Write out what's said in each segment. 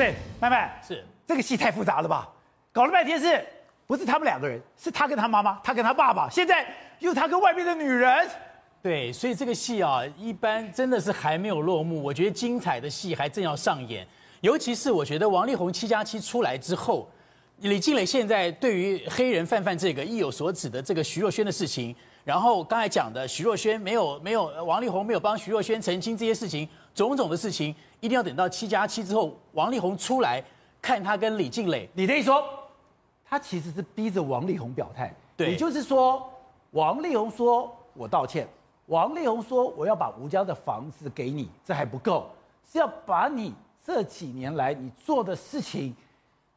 对，麦麦是这个戏太复杂了吧？搞了半天是不是他们两个人？是他跟他妈妈，他跟他爸爸，现在又他跟外面的女人。对，所以这个戏啊，一般真的是还没有落幕。我觉得精彩的戏还正要上演，尤其是我觉得王力宏七加七出来之后，李静蕾现在对于黑人范范这个意有所指的这个徐若瑄的事情，然后刚才讲的徐若瑄没有没有王力宏没有帮徐若瑄澄清这些事情，种种的事情，一定要等到七加七之后，王力宏出来看他跟李静蕾。你的意思说，他其实是逼着王力宏表态，对，也就是说，王力宏说我道歉。王力宏说：“我要把吴家的房子给你，这还不够，是要把你这几年来你做的事情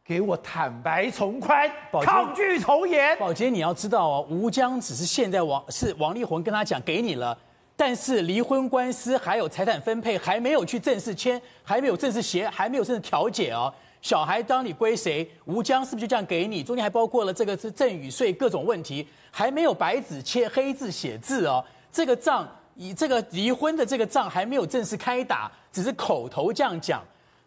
给我坦白从宽，抗拒从严。”宝杰，你要知道哦，吴江只是现在王是王力宏跟他讲给你了，但是离婚官司还有财产分配还没有去正式签，还没有正式协，还没有正式调解哦。小孩当你归谁？吴江是不是就这样给你？中间还包括了这个是赠与税各种问题，还没有白纸切黑字写字哦。这个账以这个离婚的这个账还没有正式开打，只是口头这样讲，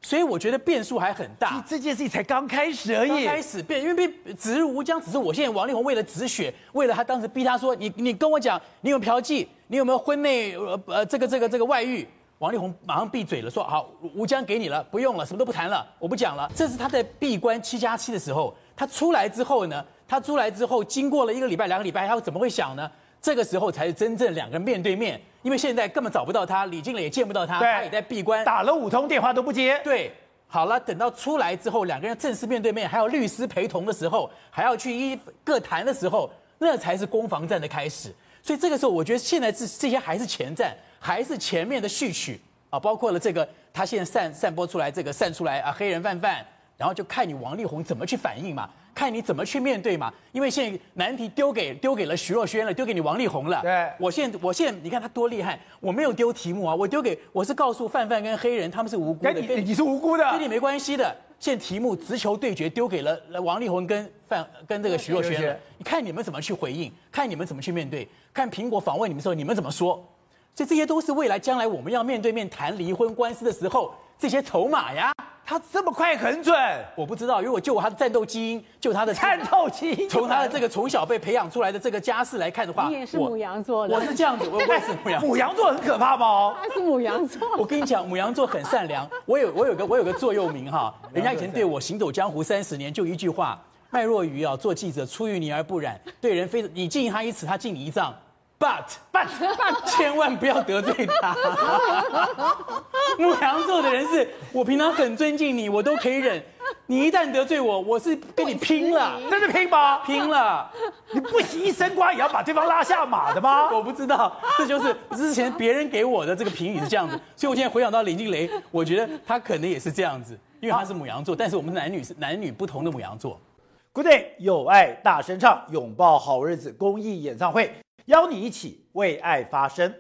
所以我觉得变数还很大。这件事情才刚开始而已。刚开始变，因为指日无疆，只是我现在王力宏为了止血，为了他当时逼他说，你你跟我讲，你有嫖妓，你有没有婚内呃呃这个这个这个外遇？王力宏马上闭嘴了，说好，吴江给你了，不用了，什么都不谈了，我不讲了。这是他在闭关七加七的时候，他出来之后呢，他出来之后，经过了一个礼拜、两个礼拜，他怎么会想呢？这个时候才是真正两个人面对面，因为现在根本找不到他，李静蕾也见不到他，他也在闭关，打了五通电话都不接。对，好了，等到出来之后，两个人正式面对面，还有律师陪同的时候，还要去一各谈的时候，那才是攻防战的开始。所以这个时候，我觉得现在这这些还是前战，还是前面的序曲啊，包括了这个他现在散散播出来这个散出来啊，黑人范范，然后就看你王力宏怎么去反应嘛。看你怎么去面对嘛，因为现在难题丢给丢给了徐若瑄了，丢给你王力宏了。对，我现在我现在你看他多厉害，我没有丢题目啊，我丢给我是告诉范范跟黑人他们是无辜的，跟你你是无辜的，跟你没关系的。现在题目直球对决丢给了王力宏跟范跟这个徐若瑄了，你看你们怎么去回应，看你们怎么去面对，看苹果访问你们的时候你们怎么说，所以这些都是未来将来我们要面对面谈离婚官司的时候这些筹码呀。他这么快很准，我不知道。如果就他的战斗基因，就他的战斗基因，从他的这个从小被培养出来的这个家世来看的话，你也是母羊座的，我是这样子，我 也是母羊。母羊座很可怕吗？他是母羊座。我跟你讲，母羊座很善良。我有我有个我有个座右铭哈，人家以前对我行走江湖三十年就一句话：麦若愚啊，做记者出淤泥而不染，对人非你敬他一尺，他敬你一丈。But but but，千万不要得罪他。牡羊座的人是我平常很尊敬你，我都可以忍。你一旦得罪我，我是跟你拼了，真的拼吗？拼了！你不惜一身瓜也要把对方拉下马的吗？我不知道，这就是之前别人给我的这个评语是这样子。所以我现在回想到林静蕾，我觉得她可能也是这样子，因为她是母羊座，但是我们男女是男女不同的母羊座。Good day，有爱大声唱，拥抱好日子公益演唱会。邀你一起为爱发声。